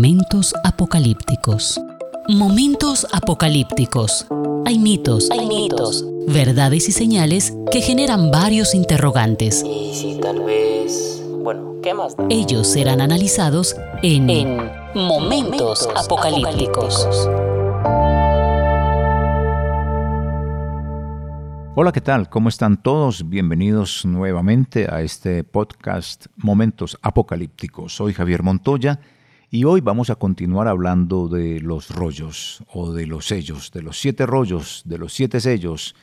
Momentos apocalípticos. Momentos apocalípticos. Hay mitos, hay mitos, verdades y señales que generan varios interrogantes. Y si tal vez... Bueno, ¿qué más da? Ellos serán analizados en, Momentos, apocalípticos. Hola, ¿qué tal? ¿Cómo están todos? Bienvenidos nuevamente a este podcast Momentos Apocalípticos. Soy Javier Montoya y hoy vamos a continuar hablando de los rollos o de los sellos, de los siete rollos, de los siete sellos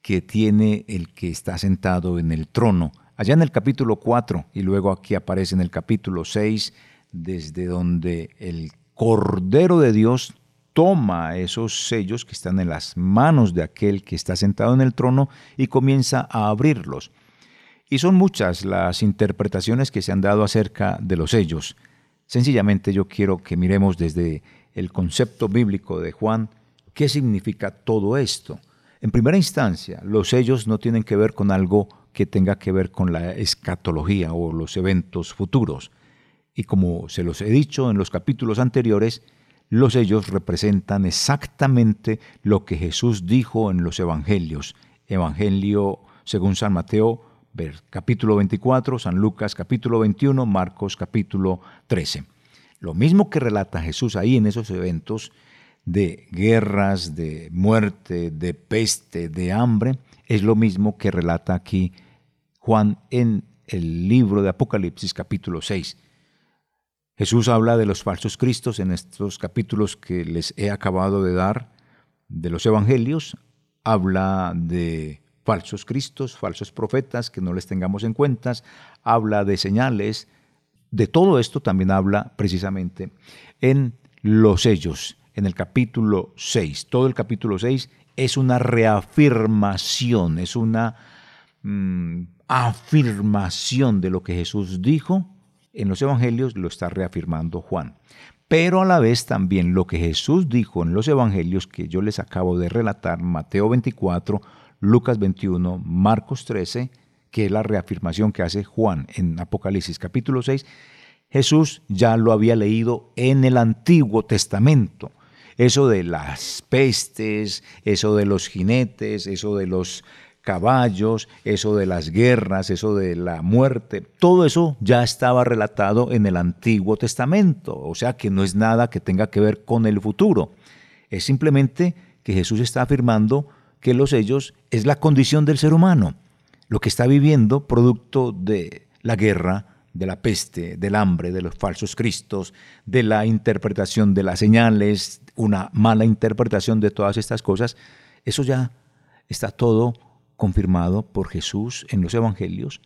que tiene el que está sentado en el trono. Allá en el capítulo 4 y luego aquí aparece en el capítulo 6, desde donde el Cordero de Dios toma esos sellos que están en las manos de aquel que está sentado en el trono y comienza a abrirlos. Y son muchas las interpretaciones que se han dado acerca de los sellos. Sencillamente yo quiero que miremos desde el concepto bíblico de Juan qué significa todo esto. En primera instancia, los sellos no tienen que ver con algo que tenga que ver con la escatología o los eventos futuros. Y como se los he dicho en los capítulos anteriores, los sellos representan exactamente lo que Jesús dijo en los evangelios. Evangelio según San Mateo capítulo 24, San Lucas capítulo 21, Marcos capítulo 13. Lo mismo que relata Jesús ahí en esos eventos de guerras, de muerte, de peste, de hambre, es lo mismo que relata aquí Juan en el libro de Apocalipsis capítulo 6. Jesús habla de los falsos cristos en estos capítulos que les he acabado de dar de los evangelios, habla de falsos cristos, falsos profetas, que no les tengamos en cuenta, habla de señales, de todo esto también habla precisamente en los sellos, en el capítulo 6. Todo el capítulo 6 es una reafirmación, es una mm, afirmación de lo que Jesús dijo en los evangelios, lo está reafirmando Juan. Pero a la vez también lo que Jesús dijo en los evangelios que yo les acabo de relatar, Mateo 24, Lucas 21, Marcos 13, que es la reafirmación que hace Juan en Apocalipsis capítulo 6, Jesús ya lo había leído en el Antiguo Testamento. Eso de las pestes, eso de los jinetes, eso de los caballos, eso de las guerras, eso de la muerte, todo eso ya estaba relatado en el Antiguo Testamento, o sea que no es nada que tenga que ver con el futuro, es simplemente que Jesús está afirmando que los sellos es la condición del ser humano, lo que está viviendo producto de la guerra, de la peste, del hambre, de los falsos cristos, de la interpretación de las señales, una mala interpretación de todas estas cosas, eso ya está todo confirmado por Jesús en los Evangelios,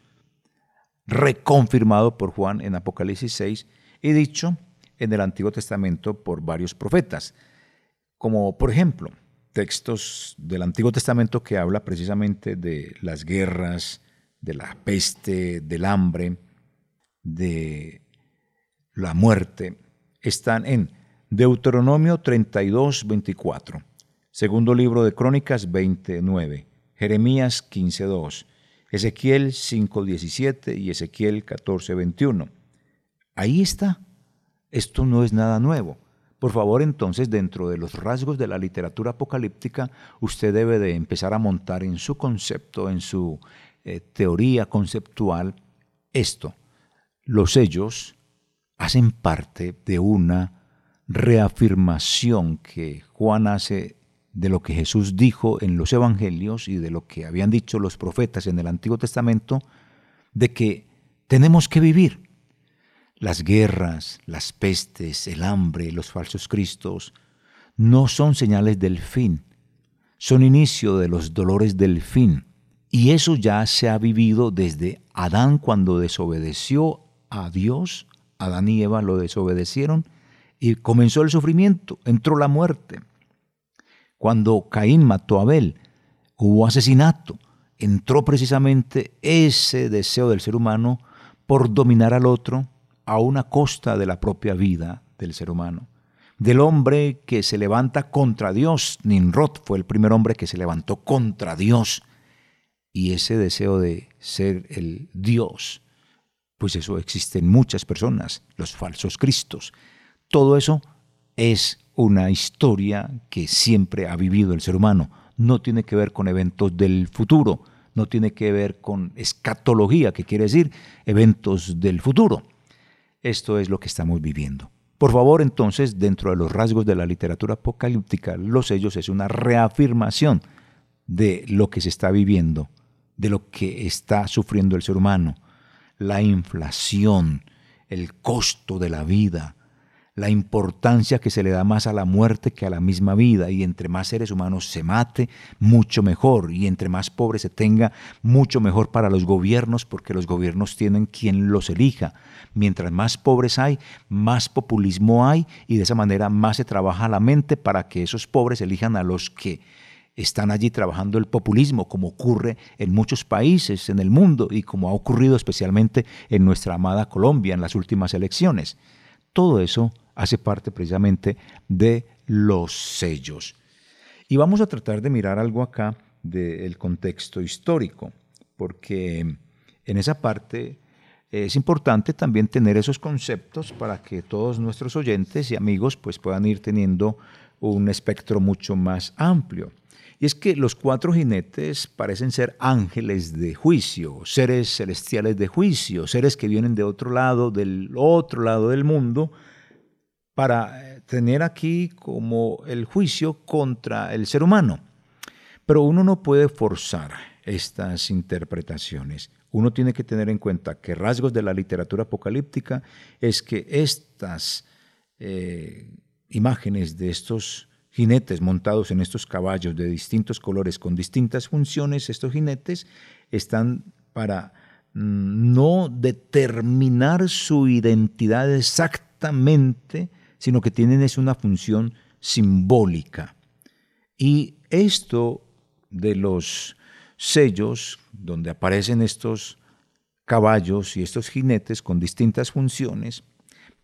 reconfirmado por Juan en Apocalipsis 6 y dicho en el Antiguo Testamento por varios profetas, como por ejemplo textos del Antiguo Testamento que habla precisamente de las guerras, de la peste, del hambre, de la muerte, están en Deuteronomio 32, 24, segundo libro de Crónicas 29, Jeremías 15, 2, Ezequiel 5, 17 y Ezequiel 14, 21. Ahí está. Esto no es nada nuevo. Por favor, entonces, dentro de los rasgos de la literatura apocalíptica, usted debe de empezar a montar en su concepto, en su eh, teoría conceptual, esto. Los sellos hacen parte de una reafirmación que Juan hace de lo que Jesús dijo en los evangelios y de lo que habían dicho los profetas en el Antiguo Testamento, de que tenemos que vivir las guerras, las pestes, el hambre, los falsos cristos, no son señales del fin, son inicio de los dolores del fin. Y eso ya se ha vivido desde Adán cuando desobedeció a Dios, Adán y Eva lo desobedecieron y comenzó el sufrimiento, entró la muerte. Cuando Caín mató a Abel, hubo asesinato, entró precisamente ese deseo del ser humano por dominar al otro, a una costa de la propia vida del ser humano. Del hombre que se levanta contra Dios. Nimrod fue el primer hombre que se levantó contra Dios. Y ese deseo de ser el Dios, pues eso existe en muchas personas, los falsos cristos. Todo eso es una historia que siempre ha vivido el ser humano. No tiene que ver con eventos del futuro, no tiene que ver con escatología, que quiere decir eventos del futuro. Esto es lo que estamos viviendo. Por favor, entonces, dentro de los rasgos de la literatura apocalíptica, los sellos es una reafirmación de lo que se está viviendo, de lo que está sufriendo el ser humano, la inflación, el costo de la vida, la importancia que se le da más a la muerte que a la misma vida, y entre más seres humanos se mate, mucho mejor, y entre más pobres se tenga, mucho mejor para los gobiernos, porque los gobiernos tienen quien los elija. Mientras más pobres hay, más populismo hay, y de esa manera más se trabaja la mente para que esos pobres elijan a los que están allí trabajando el populismo, como ocurre en muchos países en el mundo y como ha ocurrido especialmente en nuestra amada Colombia en las últimas elecciones. Todo eso hace parte precisamente de los sellos. Y vamos a tratar de mirar algo acá del contexto histórico, porque en esa parte es importante también tener esos conceptos para que todos nuestros oyentes y amigos pues puedan ir teniendo un espectro mucho más amplio. Y es que los cuatro jinetes parecen ser ángeles de juicio, seres celestiales de juicio, seres que vienen de otro lado, del otro lado del mundo, para eh, tener aquí como el juicio contra el ser humano. Pero uno no puede forzar estas interpretaciones. Uno tiene que tener en cuenta que rasgos de la literatura apocalíptica es que estas eh, imágenes de estos jinetes montados en estos caballos de distintos colores con distintas funciones, estos jinetes están para mm, no determinar su identidad exactamente sino que tienen es una función simbólica. Y esto de los sellos, donde aparecen estos caballos y estos jinetes con distintas funciones,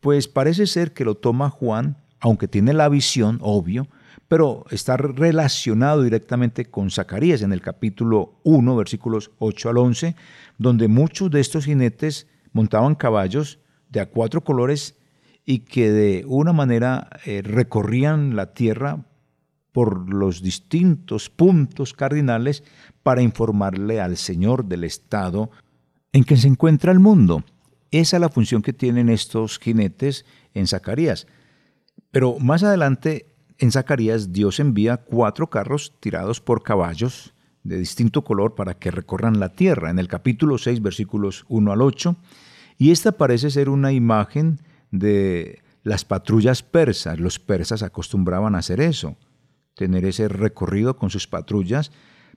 pues parece ser que lo toma Juan, aunque tiene la visión, obvio, pero está relacionado directamente con Zacarías en el capítulo 1, versículos 8 al 11, donde muchos de estos jinetes montaban caballos de a cuatro colores y que de una manera eh, recorrían la tierra por los distintos puntos cardinales para informarle al Señor del estado en que se encuentra el mundo. Esa es la función que tienen estos jinetes en Zacarías. Pero más adelante en Zacarías Dios envía cuatro carros tirados por caballos de distinto color para que recorran la tierra, en el capítulo 6 versículos 1 al 8, y esta parece ser una imagen de las patrullas persas. Los persas acostumbraban a hacer eso, tener ese recorrido con sus patrullas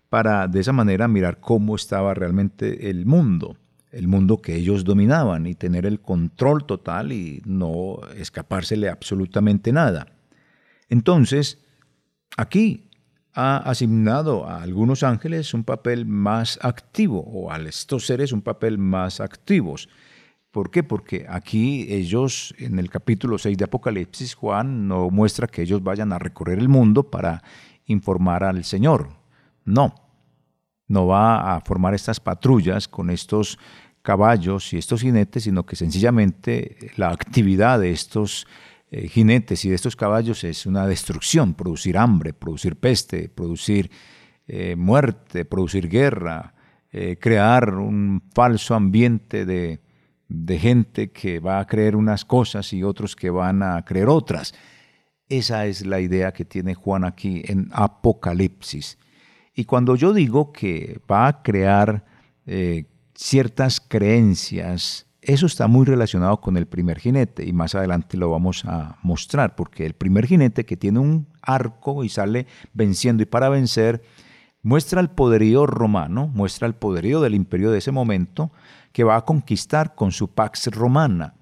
para de esa manera mirar cómo estaba realmente el mundo, el mundo que ellos dominaban y tener el control total y no escapársele absolutamente nada. Entonces, aquí ha asignado a algunos ángeles un papel más activo o a estos seres un papel más activos. ¿Por qué? Porque aquí ellos, en el capítulo 6 de Apocalipsis, Juan no muestra que ellos vayan a recorrer el mundo para informar al Señor. No, no va a formar estas patrullas con estos caballos y estos jinetes, sino que sencillamente la actividad de estos eh, jinetes y de estos caballos es una destrucción, producir hambre, producir peste, producir eh, muerte, producir guerra, eh, crear un falso ambiente de gente que va a creer unas cosas y otros que van a creer otras. Esa es la idea que tiene Juan aquí en Apocalipsis. Y cuando yo digo que va a crear ciertas creencias, eso está muy relacionado con el primer jinete y más adelante lo vamos a mostrar, porque el primer jinete que tiene un arco y sale venciendo y para vencer, muestra el poderío romano, muestra el poderío del imperio de ese momento, que va a conquistar con su pax romana.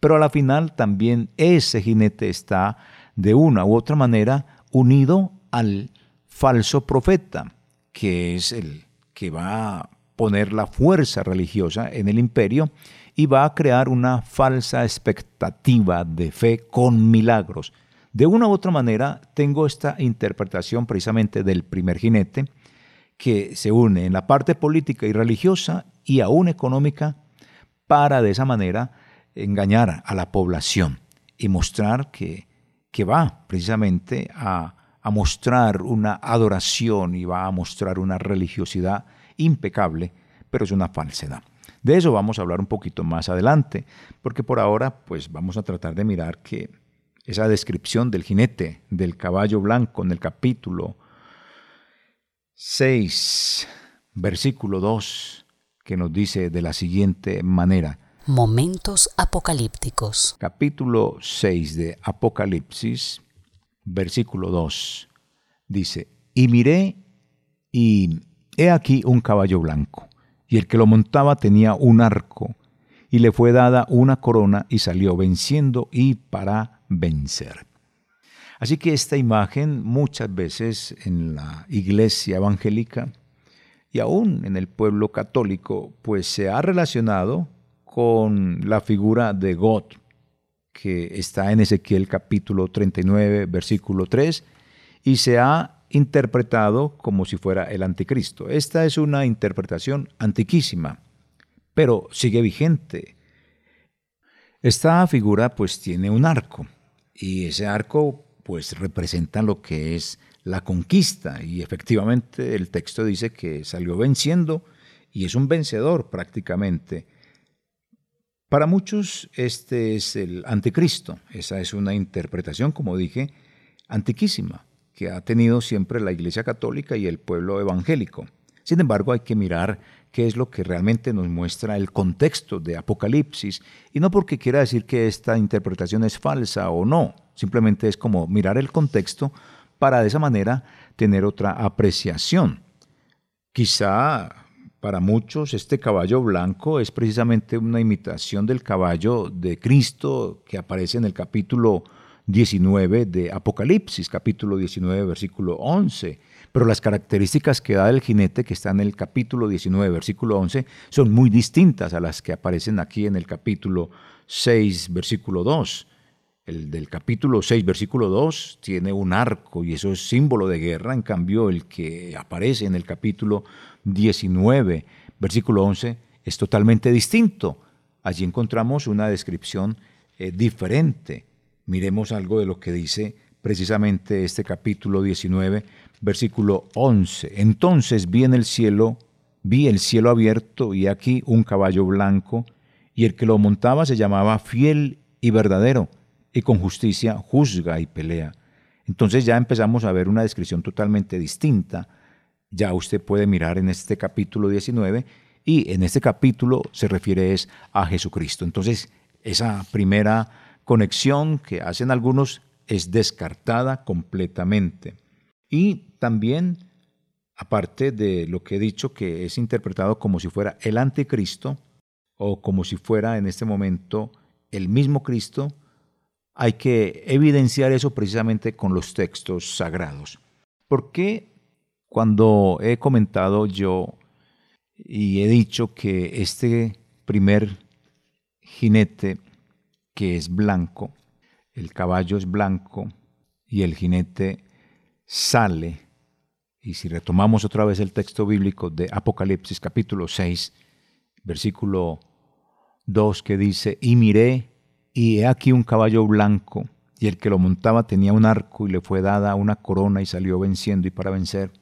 Pero a la final también ese jinete está de una u otra manera unido al falso profeta, que es el que va poner la fuerza religiosa en el imperio y va a crear una falsa expectativa de fe con milagros. De una u otra manera, tengo esta interpretación precisamente del primer jinete, que se une en la parte política y religiosa y aún económica para de esa manera engañar a la población. y mostrar que, que va precisamente a, a mostrar una adoración y va a mostrar una religiosidad impecable, pero es una falsedad. De eso vamos a hablar un poquito más adelante, porque por ahora pues vamos a tratar de mirar que esa descripción del jinete del caballo blanco en el capítulo 6, versículo 2, que nos dice de la siguiente manera. Momentos apocalípticos. Capítulo 6 de Apocalipsis, versículo 2, dice, y miré y he aquí un caballo blanco, y el que lo montaba tenía un arco, y le fue dada una corona y salió venciendo y para vencer. Así que esta imagen muchas veces en la iglesia evangélica y aún en el pueblo católico, pues se ha relacionado con la figura de God, que está en Ezequiel capítulo 39, versículo 3, y se ha interpretado como si fuera el anticristo. Esta es una interpretación antiquísima, pero sigue vigente. Esta figura pues tiene un arco, y ese arco pues representa lo que es la conquista y efectivamente el texto dice que salió venciendo y es un vencedor prácticamente. Para muchos este es el anticristo, esa es una interpretación, como dije, antiquísima, que ha tenido siempre la Iglesia Católica y el pueblo evangélico. Sin embargo, hay que mirar qué es lo que realmente nos muestra el contexto de Apocalipsis, y no porque quiera decir que esta interpretación es falsa o no, simplemente es como mirar el contexto para de esa manera tener otra apreciación. Quizá para muchos este caballo blanco es precisamente una imitación del caballo de Cristo que aparece en el capítulo 19 de Apocalipsis, capítulo 19, versículo 11 pero las características que da el jinete que está en el capítulo 19, versículo 11, son muy distintas a las que aparecen aquí en el capítulo 6, versículo 2. El del capítulo 6, versículo 2 tiene un arco y eso es símbolo de guerra, en cambio el que aparece en el capítulo 19, versículo 11, es totalmente distinto. Allí encontramos una descripción eh, diferente. Miremos algo de lo que dice precisamente este capítulo 19, versículo 11. Entonces vi en el cielo, vi el cielo abierto y aquí un caballo blanco, y el que lo montaba se llamaba fiel y verdadero, y con justicia juzga y pelea. Entonces ya empezamos a ver una descripción totalmente distinta. Ya usted puede mirar en este capítulo 19 y en este capítulo se refiere es a Jesucristo. Entonces esa primera conexión que hacen algunos es descartada completamente. Y también, aparte de lo que he dicho, que es interpretado como si fuera el anticristo o como si fuera en este momento el mismo Cristo, hay que evidenciar eso precisamente con los textos sagrados. ¿Por qué cuando he comentado yo y he dicho que este primer jinete que es blanco, el caballo es blanco y el jinete sale, y si retomamos otra vez el texto bíblico de Apocalipsis capítulo 6, versículo 2 que dice, y miré, y he aquí un caballo blanco, y el que lo montaba tenía un arco y le fue dada una corona y salió venciendo y para vencer.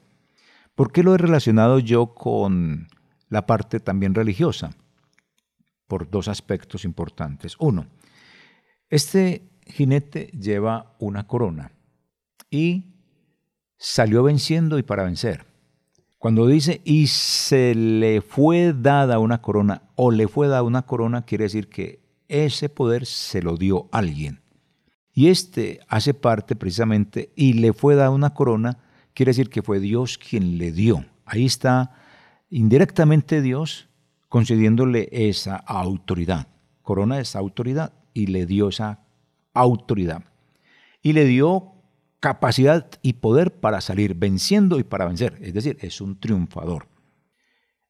¿Por qué lo he relacionado yo con la parte también religiosa? Por dos aspectos importantes. Uno, este jinete lleva una corona y salió venciendo y para vencer. Cuando dice y se le fue dada una corona o le fue dada una corona, quiere decir que ese poder se lo dio alguien. Y este hace parte precisamente y le fue dada una corona, quiere decir que fue Dios quien le dio. Ahí está indirectamente Dios concediéndole esa autoridad. Corona es autoridad y le dio esa autoridad. Y le dio capacidad y poder para salir venciendo y para vencer. Es decir, es un triunfador.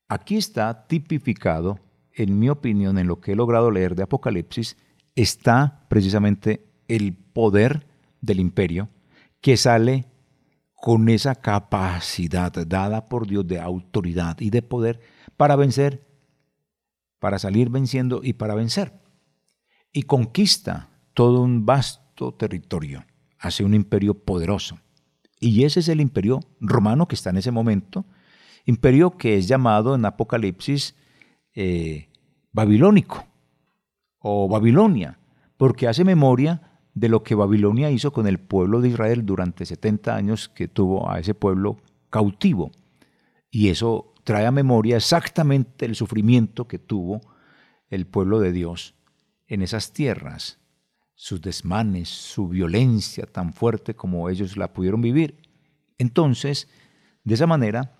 Aquí está tipificado, en mi opinión, en lo que he logrado leer de Apocalipsis, está precisamente el poder del imperio que sale con esa capacidad dada por Dios de autoridad y de poder para vencer, para salir venciendo y para vencer. Y conquista todo un vasto territorio, hace un imperio poderoso. Y ese es el imperio romano que está en ese momento, imperio que es llamado en Apocalipsis eh, babilónico o Babilonia, porque hace memoria de lo que Babilonia hizo con el pueblo de Israel durante 70 años que tuvo a ese pueblo cautivo. Y eso trae a memoria exactamente el sufrimiento que tuvo el pueblo de Dios en esas tierras, sus desmanes, su violencia tan fuerte como ellos la pudieron vivir. Entonces, de esa manera,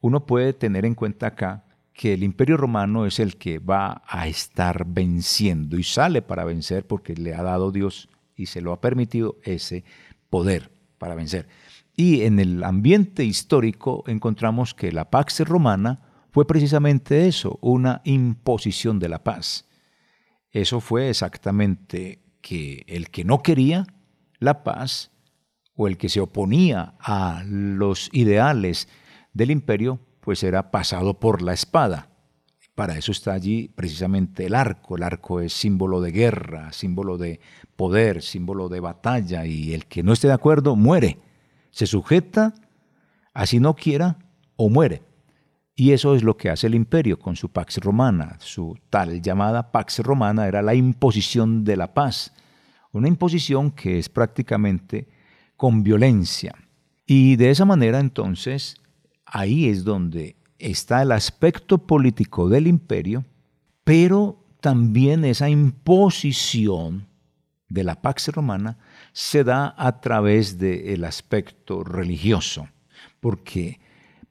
uno puede tener en cuenta acá que el imperio romano es el que va a estar venciendo y sale para vencer porque le ha dado Dios y se lo ha permitido ese poder para vencer. Y en el ambiente histórico encontramos que la Pax Romana fue precisamente eso, una imposición de la paz. Eso fue exactamente que el que no quería la paz o el que se oponía a los ideales del imperio, pues era pasado por la espada. Para eso está allí precisamente el arco. El arco es símbolo de guerra, símbolo de poder, símbolo de batalla, y el que no esté de acuerdo muere se sujeta, así no quiera, o muere. Y eso es lo que hace el imperio con su Pax Romana. Su tal llamada Pax Romana era la imposición de la paz. Una imposición que es prácticamente con violencia. Y de esa manera entonces, ahí es donde está el aspecto político del imperio, pero también esa imposición de la Pax Romana se da a través del aspecto religioso, porque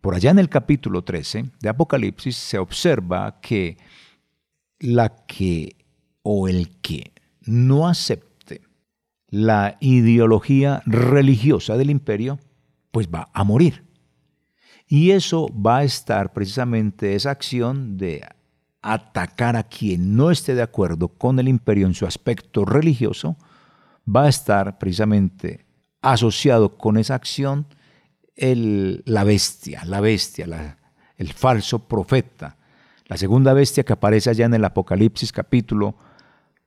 por allá en el capítulo 13 de Apocalipsis se observa que la que o el que no acepte la ideología religiosa del imperio, pues va a morir. Y eso va a estar precisamente esa acción de atacar a quien no esté de acuerdo con el imperio en su aspecto religioso, va a estar precisamente asociado con esa acción la bestia, la bestia, el falso profeta, la segunda bestia que aparece allá en el Apocalipsis capítulo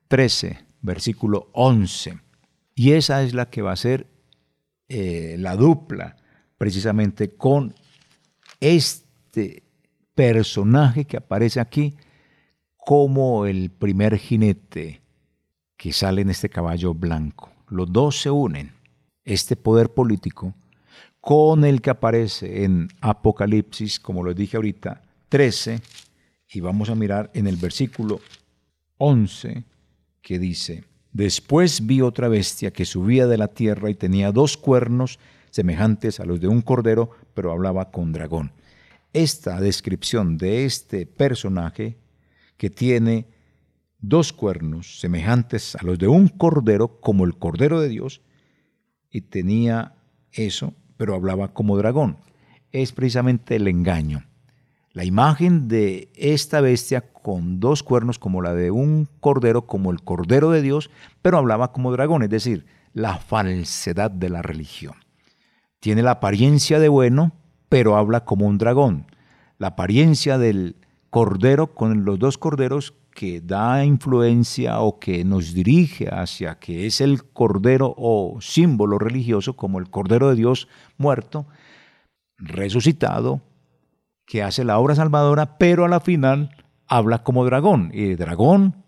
13, versículo 11. Y esa es la que va a ser eh, la dupla precisamente con este personaje que aparece aquí como el primer jinete que sale en este caballo blanco. Los dos se unen, este poder político, con el que aparece en Apocalipsis, como lo dije ahorita, 13, y vamos a mirar en el versículo 11, que dice, Después vi otra bestia que subía de la tierra y tenía dos cuernos semejantes a los de un cordero, pero hablaba con dragón. Esta descripción de este personaje que tiene dos cuernos semejantes a los de un cordero, como el cordero de Dios, y tenía eso, pero hablaba como dragón. Es precisamente el engaño. La imagen de esta bestia con dos cuernos como la de un cordero, como el cordero de Dios, pero hablaba como dragón, es decir, la falsedad de la religión. Tiene la apariencia de bueno, pero habla como un dragón. La apariencia del cordero con los dos corderos que da influencia o que nos dirige hacia que es el cordero o símbolo religioso como el cordero de Dios muerto, resucitado, que hace la obra salvadora, pero a la final habla como dragón. Y dragón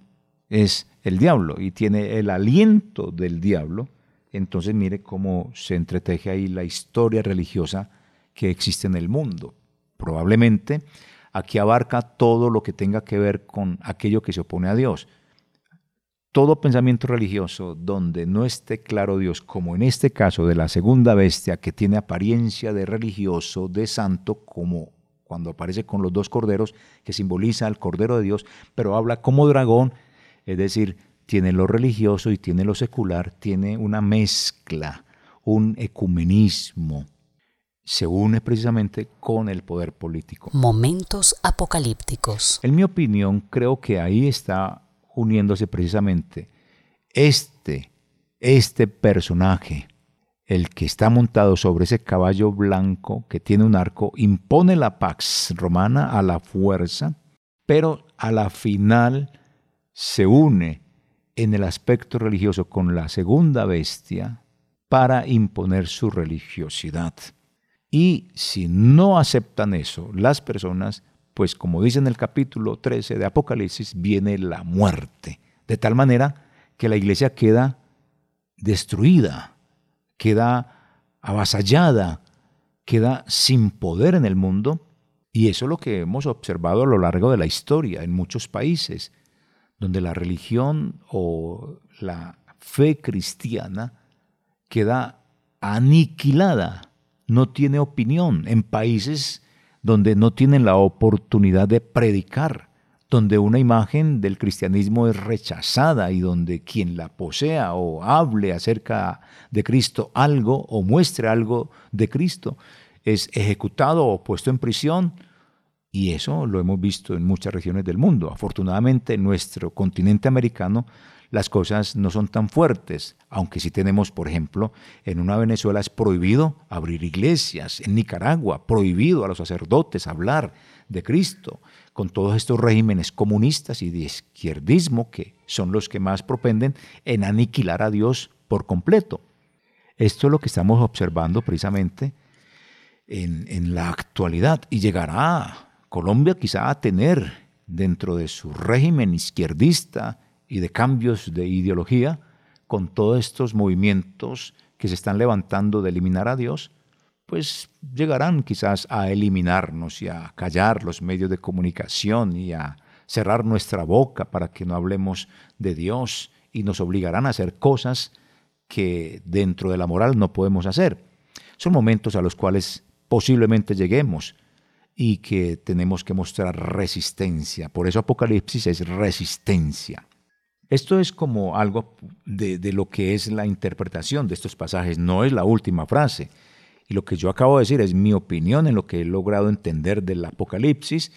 es el diablo y tiene el aliento del diablo. Entonces mire cómo se entreteje ahí la historia religiosa que existe en el mundo. Probablemente Aquí abarca todo lo que tenga que ver con aquello que se opone a Dios. Todo pensamiento religioso donde no esté claro Dios, como en este caso de la segunda bestia que tiene apariencia de religioso, de santo, como cuando aparece con los dos corderos, que simboliza al cordero de Dios, pero habla como dragón, es decir, tiene lo religioso y tiene lo secular, tiene una mezcla, un ecumenismo, se une precisamente con el poder político. Momentos apocalípticos. En mi opinión, creo que ahí está uniéndose precisamente este, este personaje, el que está montado sobre ese caballo blanco que tiene un arco, impone la pax romana a la fuerza, pero a la final se une en el aspecto religioso con la segunda bestia para imponer su religiosidad. Y si no aceptan eso las personas, pues como dice en el capítulo 13 de Apocalipsis, viene la muerte. De tal manera que la iglesia queda destruida, queda avasallada, queda sin poder en el mundo. Y eso es lo que hemos observado a lo largo de la historia en muchos países, donde la religión o la fe cristiana queda aniquilada, no tiene opinión en países donde no tienen la oportunidad de predicar, donde una imagen del cristianismo es rechazada y donde quien la posea o hable acerca de Cristo algo o muestre algo de Cristo es ejecutado o puesto en prisión. Y eso lo hemos visto en muchas regiones del mundo. Afortunadamente en nuestro continente americano las cosas no son tan fuertes, aunque sí tenemos, por ejemplo, en una Venezuela es prohibido abrir iglesias, en Nicaragua prohibido a los sacerdotes hablar de Cristo, con todos estos regímenes comunistas y de izquierdismo que son los que más propenden en aniquilar a Dios por completo. Esto es lo que estamos observando precisamente en, en la actualidad y llegará Colombia quizá a tener dentro de su régimen izquierdista y de cambios de ideología, con todos estos movimientos que se están levantando de eliminar a Dios, pues llegarán quizás a eliminarnos y a callar los medios de comunicación y a cerrar nuestra boca para que no hablemos de Dios y nos obligarán a hacer cosas que dentro de la moral no podemos hacer. Son momentos a los cuales posiblemente lleguemos y que tenemos que mostrar resistencia. Por eso Apocalipsis es resistencia. Esto es como algo de, lo que es la interpretación de estos pasajes, no es la última frase. Y lo que yo acabo de decir es mi opinión en lo que he logrado entender del Apocalipsis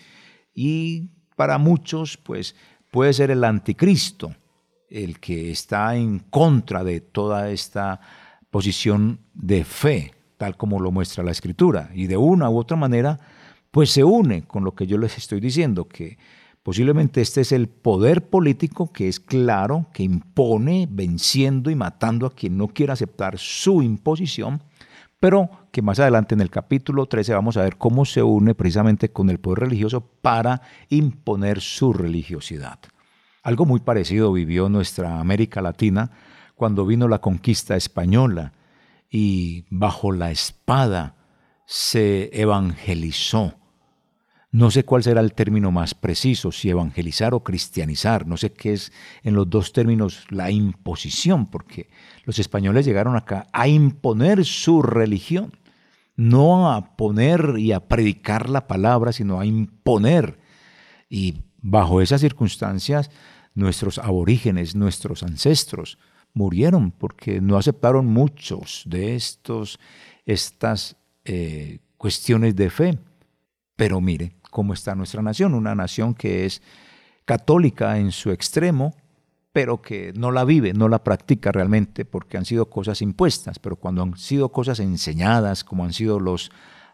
y para muchos pues puede ser el anticristo, el que está en contra de toda esta posición de fe, tal como lo muestra la escritura. Y de una u otra manera pues se une con lo que yo les estoy diciendo, que Posiblemente este es el poder político que es claro, que impone venciendo y matando a quien no quiera aceptar su imposición, pero que más adelante en el capítulo 13 vamos a ver cómo se une precisamente con el poder religioso para imponer su religiosidad. Algo muy parecido vivió nuestra América Latina cuando vino la conquista española y bajo la espada se evangelizó no sé cuál será el término más preciso, si evangelizar o cristianizar. No sé qué es en los dos términos la imposición, porque los españoles llegaron acá a imponer su religión, no a poner y a predicar la palabra, sino a imponer. Y bajo esas circunstancias, nuestros aborígenes, nuestros ancestros, murieron porque no aceptaron muchos de estos, estas eh, cuestiones de fe. Pero mire, cómo está nuestra nación, una nación que es católica en su extremo, pero que no la vive, no la practica realmente, porque han sido cosas impuestas, pero cuando han sido cosas enseñadas, como han sido los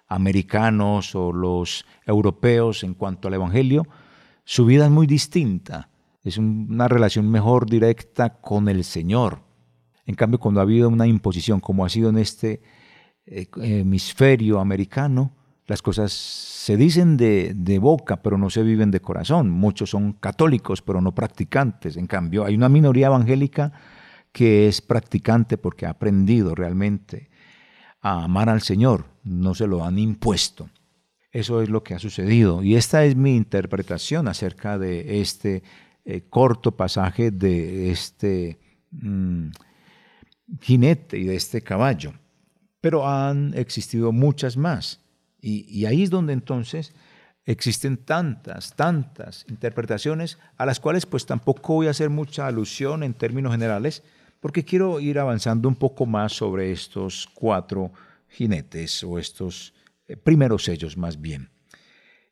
americanos o los europeos en cuanto al Evangelio, su vida es muy distinta, es una relación mejor directa con el Señor. En cambio, cuando ha habido una imposición, como ha sido en este eh, hemisferio americano, las cosas se dicen de, boca, pero no se viven de corazón. Muchos son católicos, pero no practicantes. En cambio, hay una minoría evangélica que es practicante porque ha aprendido realmente a amar al Señor, no se lo han impuesto. Eso es lo que ha sucedido. Y esta es mi interpretación acerca de este eh, corto pasaje de este mm, jinete y de este caballo. Pero han existido muchas más. Y, ahí es donde entonces existen tantas, tantas interpretaciones a las cuales pues tampoco voy a hacer mucha alusión en términos generales, porque quiero ir avanzando un poco más sobre estos cuatro jinetes o estos eh, primeros sellos más bien.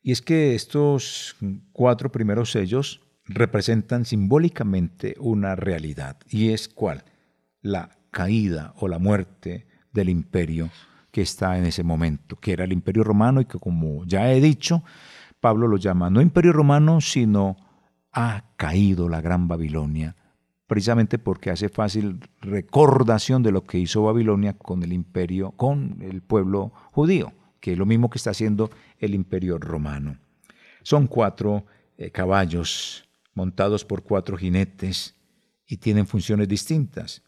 Y es que estos cuatro primeros sellos representan simbólicamente una realidad, y es cuál? La caída o la muerte del imperio que está en ese momento, que era el imperio romano y que como ya he dicho, Pablo lo llama no imperio romano, sino ha caído la gran Babilonia precisamente porque hace fácil recordación de lo que hizo Babilonia con el imperio, con el pueblo judío, que es lo mismo que está haciendo el imperio romano. Son cuatro eh, caballos montados por cuatro jinetes y tienen funciones distintas.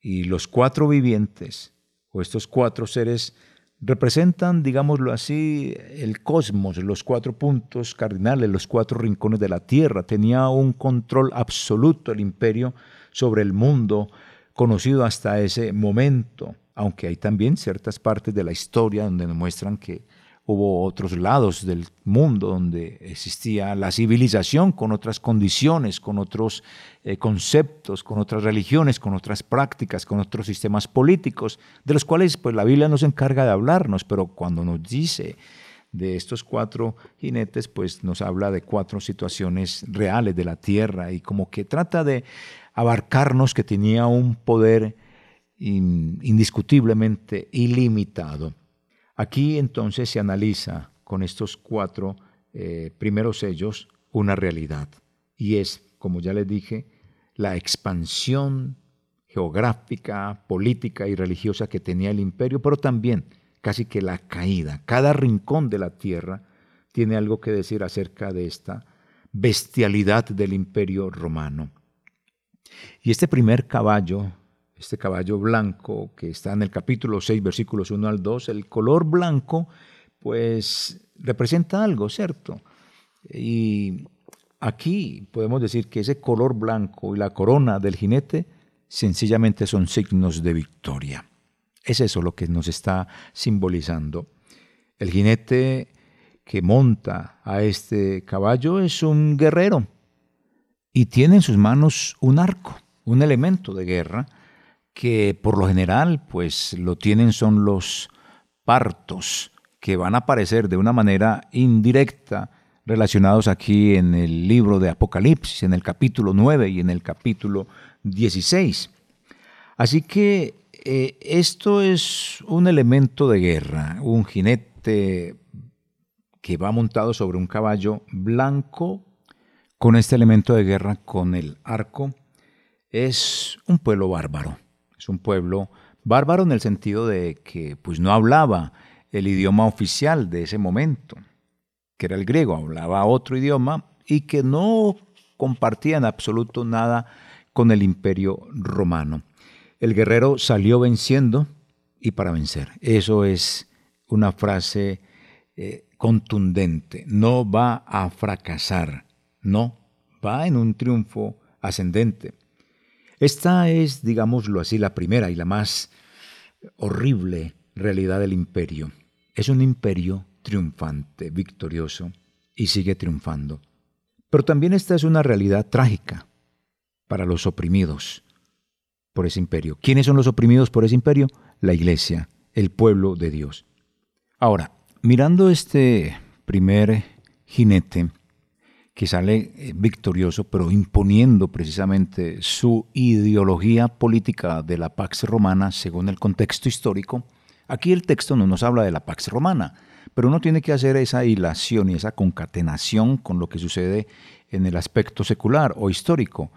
Y los cuatro vivientes, o estos cuatro seres representan, digámoslo así, el cosmos, los cuatro puntos cardinales, los cuatro rincones de la tierra. Tenía un control absoluto el imperio sobre el mundo conocido hasta ese momento, aunque hay también ciertas partes de la historia donde nos muestran que hubo otros lados del mundo donde existía la civilización con otras condiciones, con otros eh, conceptos, con otras religiones, con otras prácticas, con otros sistemas políticos, de los cuales pues la Biblia no se encarga de hablarnos, pero cuando nos dice de estos cuatro jinetes, pues nos habla de cuatro situaciones reales de la tierra y como que trata de abarcarnos que tenía un poder indiscutiblemente ilimitado. Aquí entonces se analiza con estos cuatro eh, primeros sellos una realidad y es, como ya les dije, la expansión geográfica, política y religiosa que tenía el imperio, pero también casi que la caída. Cada rincón de la tierra tiene algo que decir acerca de esta bestialidad del imperio romano. Y este primer caballo este caballo blanco que está en el capítulo 6, versículos 1 al 2, el color blanco, pues representa algo, ¿cierto? Y aquí podemos decir que ese color blanco y la corona del jinete sencillamente son signos de victoria. Es eso lo que nos está simbolizando. El jinete que monta a este caballo es un guerrero y tiene en sus manos un arco, un elemento de guerra, que por lo general pues lo tienen son los partos que van a aparecer de una manera indirecta relacionados aquí en el libro de Apocalipsis, en el capítulo 9 y en el capítulo 16. Así que eh, esto es un elemento de guerra, un jinete que va montado sobre un caballo blanco con este elemento de guerra, con el arco, es un pueblo bárbaro es un pueblo bárbaro en el sentido de que pues no hablaba el idioma oficial de ese momento, que era el griego, hablaba otro idioma y que no compartía en absoluto nada con el imperio romano. El guerrero salió venciendo y para vencer. Eso es una frase eh, contundente. No va a fracasar, no, va en un triunfo ascendente. Esta es, digámoslo así, la primera y la más horrible realidad del imperio. Es un imperio triunfante, victorioso, y sigue triunfando. Pero también esta es una realidad trágica para los oprimidos por ese imperio. ¿Quiénes son los oprimidos por ese imperio? La iglesia, el pueblo de Dios. Ahora, mirando este primer jinete, que sale eh, victorioso, pero imponiendo precisamente su ideología política de la Pax Romana según el contexto histórico. Aquí el texto no nos habla de la Pax Romana, pero uno tiene que hacer esa hilación y esa concatenación con lo que sucede en el aspecto secular o histórico.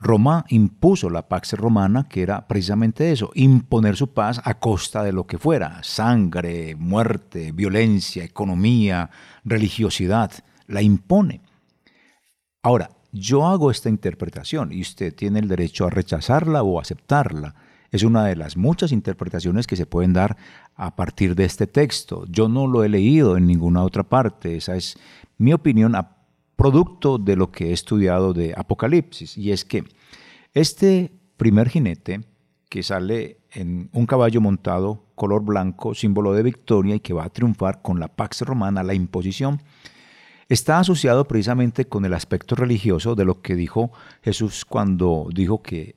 Roma impuso la Pax Romana, que era precisamente eso, imponer su paz a costa de lo que fuera, sangre, muerte, violencia, economía, religiosidad, la impone. Ahora, yo hago esta interpretación y usted tiene el derecho a rechazarla o aceptarla. Es una de las muchas interpretaciones que se pueden dar a partir de este texto. Yo no lo he leído en ninguna otra parte. Esa es mi opinión producto de lo que he estudiado de Apocalipsis. Y es que este primer jinete que sale en un caballo montado color blanco, símbolo de victoria y que va a triunfar con la Pax Romana, la imposición, está asociado precisamente con el aspecto religioso de lo que dijo Jesús cuando dijo que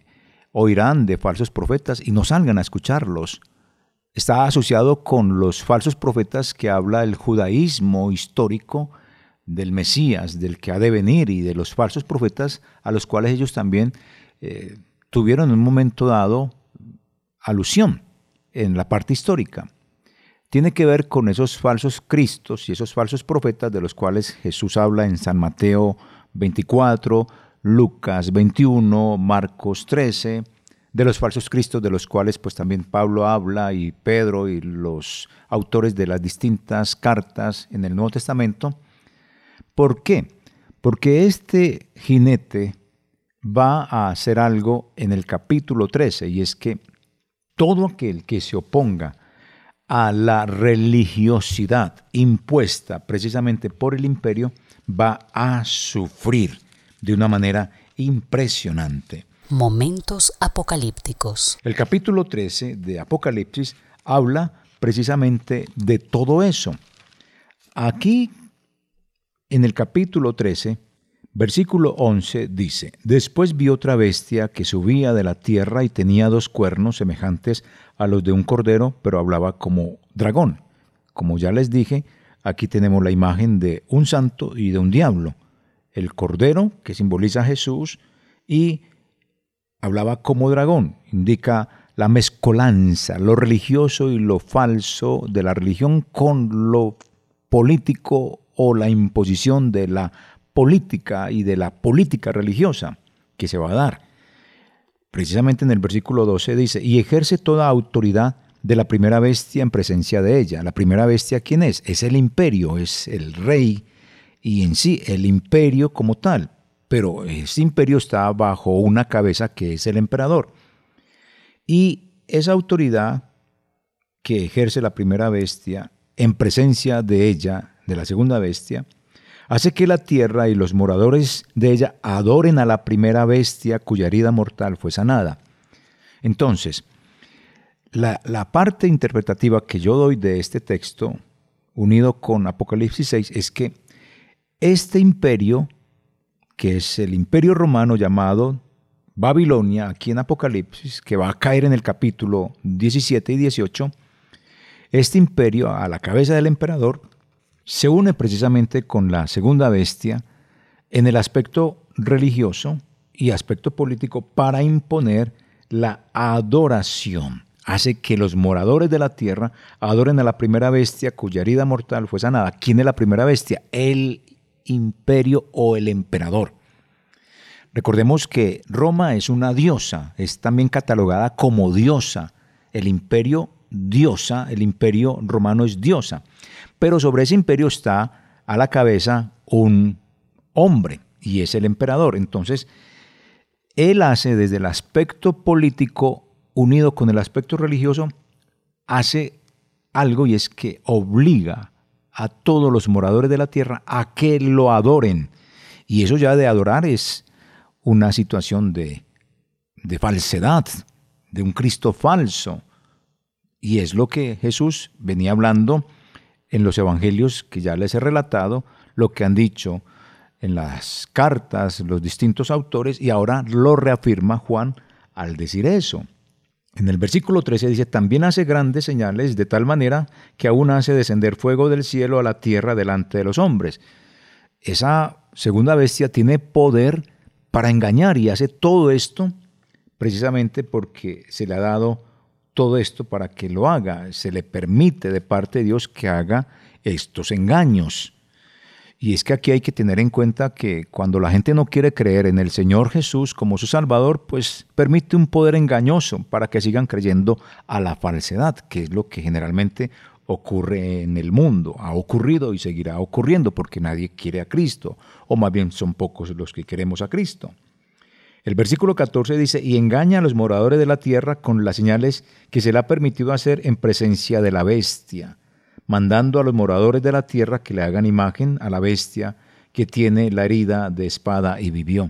oirán de falsos profetas y no salgan a escucharlos. Está asociado con los falsos profetas que habla el judaísmo histórico del Mesías, del que ha de venir y de los falsos profetas a los cuales ellos también eh, tuvieron en un momento dado alusión en la parte histórica tiene que ver con esos falsos cristos y esos falsos profetas de los cuales Jesús habla en San Mateo 24, Lucas 21, Marcos 13, de los falsos cristos de los cuales pues también Pablo habla y Pedro y los autores de las distintas cartas en el Nuevo Testamento. ¿Por qué? Porque este jinete va a hacer algo en el capítulo 13 y es que todo aquel que se oponga a la religiosidad impuesta precisamente por el imperio va a sufrir de una manera impresionante. Momentos apocalípticos. El capítulo 13 de Apocalipsis habla precisamente de todo eso. Aquí, en el capítulo 13, versículo 11 dice, Después vi otra bestia que subía de la tierra y tenía dos cuernos semejantes a los de un cordero, pero hablaba como dragón. Como ya les dije, aquí tenemos la imagen de un santo y de un diablo. El cordero, que simboliza a Jesús, y hablaba como dragón, indica la mezcolanza, lo religioso y lo falso de la religión con lo político o la imposición de la política y de la política religiosa que se va a dar. Precisamente en el versículo 12 dice, y ejerce toda autoridad de la primera bestia en presencia de ella. La primera bestia, ¿quién es? Es el imperio, es el rey y en sí el imperio como tal. Pero ese imperio está bajo una cabeza que es el emperador. Y esa autoridad que ejerce la primera bestia en presencia de ella, de la segunda bestia, hace que la tierra y los moradores de ella adoren a la primera bestia cuya herida mortal fue sanada. Entonces, la, parte interpretativa que yo doy de este texto, unido con Apocalipsis 6, es que este imperio, que es el imperio romano llamado Babilonia, aquí en Apocalipsis, que va a caer en el capítulo 17 y 18, este imperio, a la cabeza del emperador, se une precisamente con la segunda bestia en el aspecto religioso y aspecto político para imponer la adoración. Hace que los moradores de la tierra adoren a la primera bestia cuya herida mortal fue sanada. ¿Quién es la primera bestia? El imperio o el emperador. Recordemos que Roma es una diosa, es también catalogada como diosa. El imperio diosa, el imperio romano es diosa pero sobre ese imperio está a la cabeza un hombre y es el emperador. Entonces, él hace desde el aspecto político unido con el aspecto religioso, hace algo y es que obliga a todos los moradores de la tierra a que lo adoren. Y eso ya de adorar es una situación de, de falsedad, de un Cristo falso. Y es lo que Jesús venía hablando en los evangelios que ya les he relatado, lo que han dicho en las cartas los distintos autores y ahora lo reafirma Juan al decir eso. En el versículo 13 dice, también hace grandes señales de tal manera que aún hace descender fuego del cielo a la tierra delante de los hombres. Esa segunda bestia tiene poder para engañar y hace todo esto precisamente porque se le ha dado todo esto para que lo haga. Se le permite de parte de Dios que haga estos engaños. Y es que aquí hay que tener en cuenta que cuando la gente no quiere creer en el Señor Jesús como su Salvador, pues permite un poder engañoso para que sigan creyendo a la falsedad, que es lo que generalmente ocurre en el mundo, ha ocurrido y seguirá ocurriendo porque nadie quiere a Cristo, o más bien son pocos los que queremos a Cristo. El versículo 14 dice, y engaña a los moradores de la tierra con las señales que se le ha permitido hacer en presencia de la bestia, mandando a los moradores de la tierra que le hagan imagen a la bestia que tiene la herida de espada y vivió.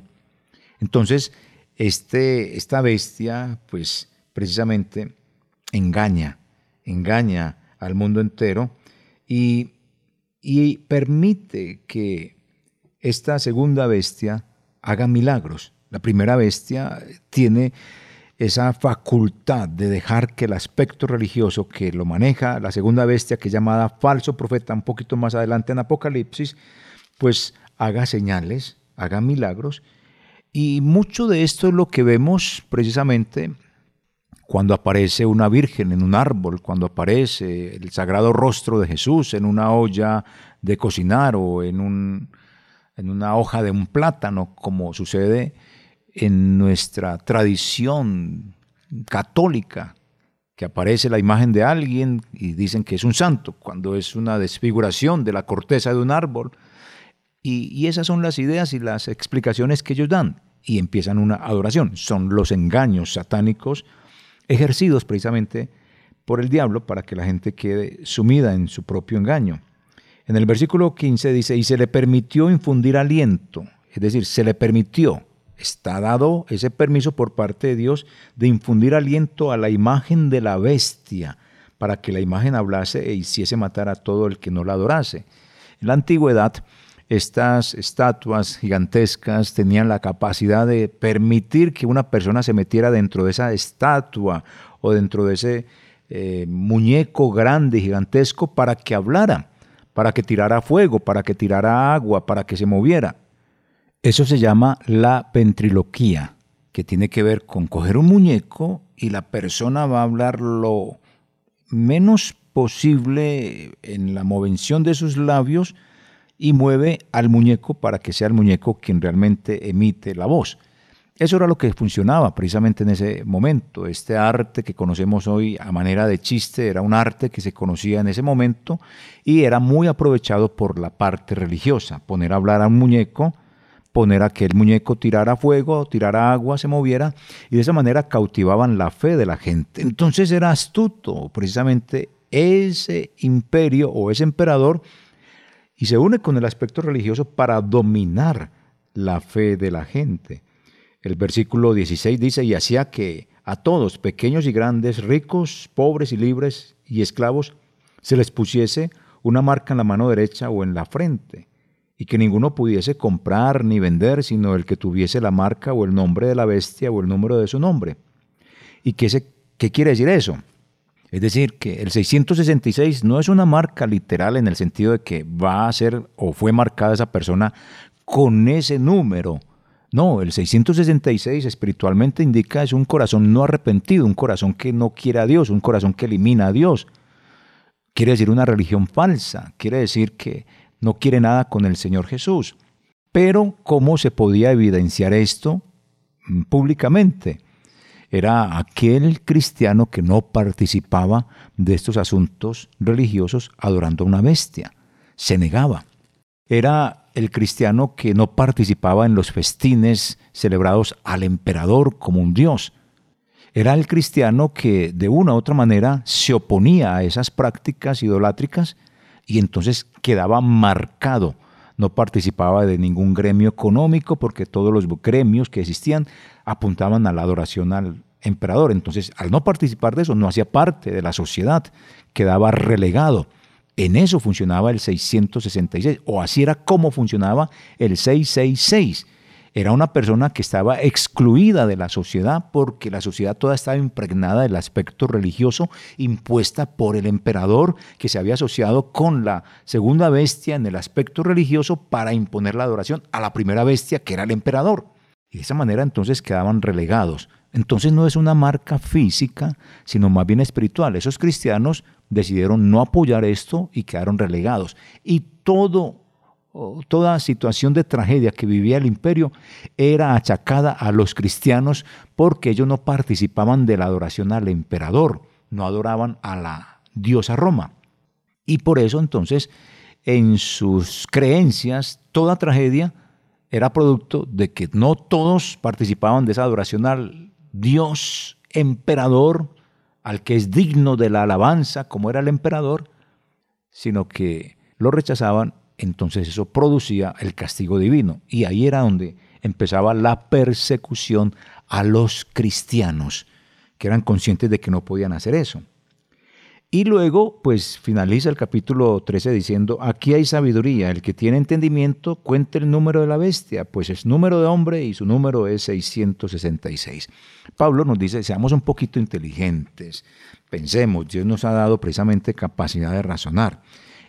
Entonces, este, esta bestia, pues precisamente engaña, engaña al mundo entero y, y permite que esta segunda bestia haga milagros. La primera bestia tiene esa facultad de dejar que el aspecto religioso que lo maneja, la segunda bestia que es llamada falso profeta, un poquito más adelante en Apocalipsis, pues haga señales, haga milagros. Y mucho de esto es lo que vemos precisamente cuando aparece una virgen en un árbol, cuando aparece el sagrado rostro de Jesús en una olla de cocinar o en un, en una hoja de un plátano, como sucede en nuestra tradición católica, que aparece la imagen de alguien y dicen que es un santo, cuando es una desfiguración de la corteza de un árbol. Y, esas son las ideas y las explicaciones que ellos dan. Y empiezan una adoración. Son los engaños satánicos ejercidos precisamente por el diablo para que la gente quede sumida en su propio engaño. En el versículo 15 dice, y se le permitió infundir aliento, es decir, se le permitió, está dado ese permiso por parte de Dios de infundir aliento a la imagen de la bestia, para que la imagen hablase e hiciese matar a todo el que no la adorase. En la antigüedad, estas estatuas gigantescas tenían la capacidad de permitir que una persona se metiera dentro de esa estatua o dentro de ese eh, muñeco grande, gigantesco, para que hablara, para que tirara fuego, para que tirara agua, para que se moviera. Eso se llama la ventriloquía, que tiene que ver con coger un muñeco y la persona va a hablar lo menos posible en la movención de sus labios y mueve al muñeco para que sea el muñeco quien realmente emite la voz. Eso era lo que funcionaba precisamente en ese momento. Este arte que conocemos hoy a manera de chiste era un arte que se conocía en ese momento y era muy aprovechado por la parte religiosa. Poner a hablar a un muñeco, poner a que el muñeco tirara fuego, tirara agua, se moviera y de esa manera cautivaban la fe de la gente. Entonces era astuto precisamente ese imperio o ese emperador y se une con el aspecto religioso para dominar la fe de la gente. El versículo 16 dice, y hacía que a todos, pequeños y grandes, ricos, pobres y libres y esclavos, se les pusiese una marca en la mano derecha o en la frente, y que ninguno pudiese comprar ni vender sino el que tuviese la marca o el nombre de la bestia o el número de su nombre. ¿Y qué, qué quiere decir eso? Es decir, que el 666 no es una marca literal en el sentido de que va a ser o fue marcada esa persona con ese número, no, el 666 espiritualmente indica es un corazón no arrepentido, un corazón que no quiere a Dios, un corazón que elimina a Dios. Quiere decir una religión falsa, quiere decir que no quiere nada con el Señor Jesús. Pero ¿cómo se podía evidenciar esto mm, públicamente? Era aquel cristiano que no participaba de estos asuntos religiosos adorando a una bestia. Se negaba. Era el cristiano que no participaba en los festines celebrados al emperador como un dios. Era el cristiano que de una u otra manera se oponía a esas prácticas idolátricas y entonces quedaba marcado. No participaba de ningún gremio económico porque todos los gremios que existían apuntaban a la adoración al emperador. Entonces, al no participar de eso, no hacía parte de la sociedad, quedaba relegado. En eso funcionaba el 666, o así era como funcionaba el 666. Era una persona que estaba excluida de la sociedad porque la sociedad toda estaba impregnada del aspecto religioso impuesta por el emperador que se había asociado con la segunda bestia en el aspecto religioso para imponer la adoración a la primera bestia que era el emperador. Y de esa manera entonces quedaban relegados. Entonces no es una marca física, sino más bien espiritual. Esos cristianos decidieron no apoyar esto y quedaron relegados. Y todo, toda situación de tragedia que vivía el imperio era achacada a los cristianos porque ellos no participaban de la adoración al emperador, no adoraban a la diosa Roma. Y por eso entonces en sus creencias toda tragedia era producto de que no todos participaban de esa adoración al Dios emperador, al que es digno de la alabanza, como era el emperador, sino que lo rechazaban, entonces eso producía el castigo divino. Y ahí era donde empezaba la persecución a los cristianos, que eran conscientes de que no podían hacer eso. Y luego, pues finaliza el capítulo 13 diciendo, aquí hay sabiduría, el que tiene entendimiento cuente el número de la bestia, pues es número de hombre y su número es 666. Pablo nos dice, seamos un poquito inteligentes, pensemos, Dios nos ha dado precisamente capacidad de razonar.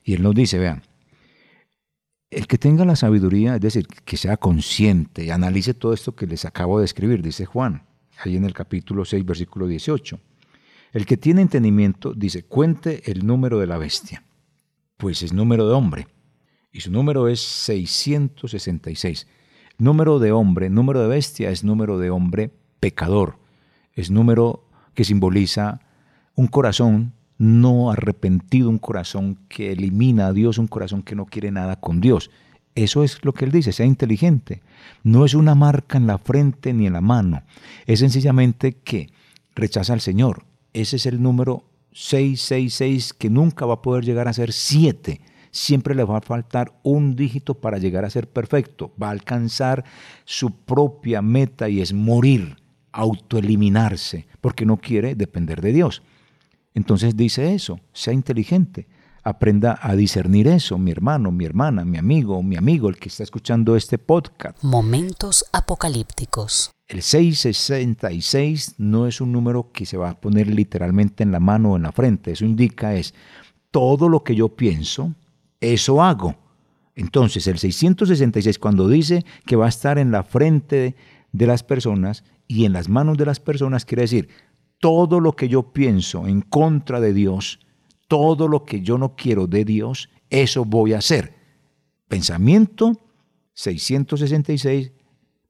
Y él nos dice, vean, el que tenga la sabiduría, es decir, que sea consciente y analice todo esto que les acabo de escribir, dice Juan, ahí en el capítulo 6, versículo 18. El que tiene entendimiento dice, cuente el número de la bestia. Pues es número de hombre. Y su número es 666. Número de hombre, número de bestia es número de hombre pecador. Es número que simboliza un corazón no arrepentido, un corazón que elimina a Dios, un corazón que no quiere nada con Dios. Eso es lo que él dice, sea inteligente. No es una marca en la frente ni en la mano. Es sencillamente que rechaza al Señor. Ese es el número 666 que nunca va a poder llegar a ser 7. Siempre le va a faltar un dígito para llegar a ser perfecto. Va a alcanzar su propia meta y es morir, autoeliminarse, porque no quiere depender de Dios. Entonces dice eso, sea inteligente, aprenda a discernir eso, mi hermano, mi hermana, mi amigo, mi amigo, el que está escuchando este podcast. Momentos apocalípticos. El 666 no es un número que se va a poner literalmente en la mano o en la frente, eso indica es todo lo que yo pienso, eso hago. Entonces el 666 cuando dice que va a estar en la frente de las personas y en las manos de las personas, quiere decir, todo lo que yo pienso en contra de Dios, todo lo que yo no quiero de Dios, eso voy a hacer. Pensamiento 666,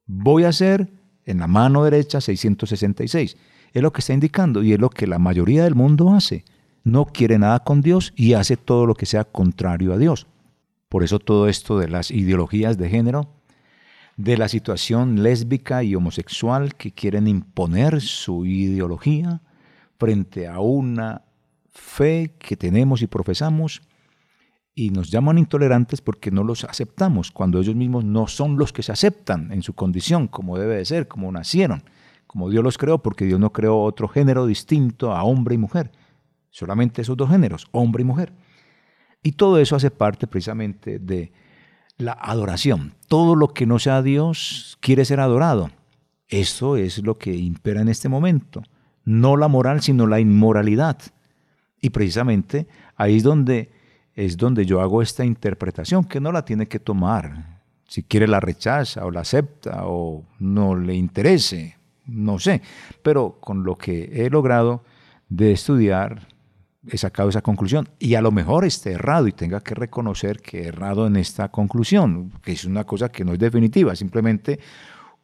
voy a hacer en la mano derecha 666. Es lo que está indicando y es lo que la mayoría del mundo hace. No quiere nada con Dios y hace todo lo que sea contrario a Dios. Por eso todo esto de las ideologías de género de la situación lésbica y homosexual que quieren imponer su ideología frente a una fe que tenemos y profesamos y nos llaman intolerantes porque no los aceptamos, cuando ellos mismos no son los que se aceptan en su condición, como debe de ser, como nacieron, como Dios los creó, porque Dios no creó otro género distinto a hombre y mujer, solamente esos dos géneros, hombre y mujer. Y todo eso hace parte precisamente de la adoración. Todo lo que no sea Dios quiere ser adorado. Eso es lo que impera en este momento. No la moral, sino la inmoralidad. Y precisamente ahí es donde, es donde yo hago esta interpretación, que no la tiene que tomar. Si quiere la rechaza o la acepta o no le interese, no sé. Pero con lo que he logrado de estudiar, he sacado esa conclusión. Y a lo mejor esté errado y tenga que reconocer que he errado en esta conclusión, que es una cosa que no es definitiva, simplemente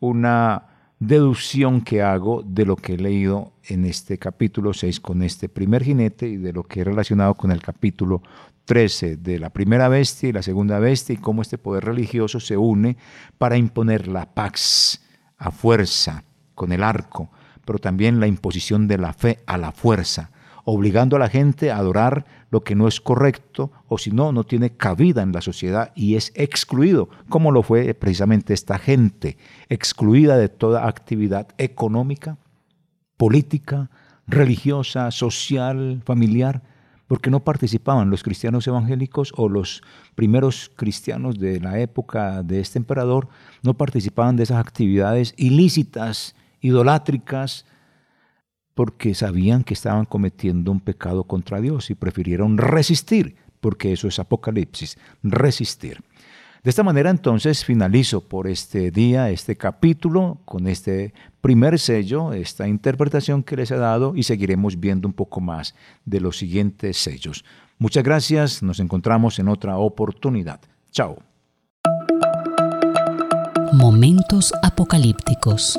una deducción que hago de lo que he leído en este capítulo 6 con este primer jinete y de lo que he relacionado con el capítulo 13 de la primera bestia y la segunda bestia y cómo este poder religioso se une para imponer la pax a fuerza con el arco, pero también la imposición de la fe a la fuerza obligando a la gente a adorar lo que no es correcto o si no, no tiene cabida en la sociedad y es excluido, como lo fue precisamente esta gente, excluida de toda actividad económica, política, religiosa, social, familiar, porque no participaban los cristianos evangélicos o los primeros cristianos de la época de este emperador, no participaban de esas actividades ilícitas, idolátricas, porque sabían que estaban cometiendo un pecado contra Dios y prefirieron resistir, porque eso es Apocalipsis, resistir. De esta manera entonces finalizo por este día, este capítulo, con este primer sello, esta interpretación que les he dado y seguiremos viendo un poco más de los siguientes sellos. Muchas gracias, nos encontramos en otra oportunidad. Chao. Momentos apocalípticos.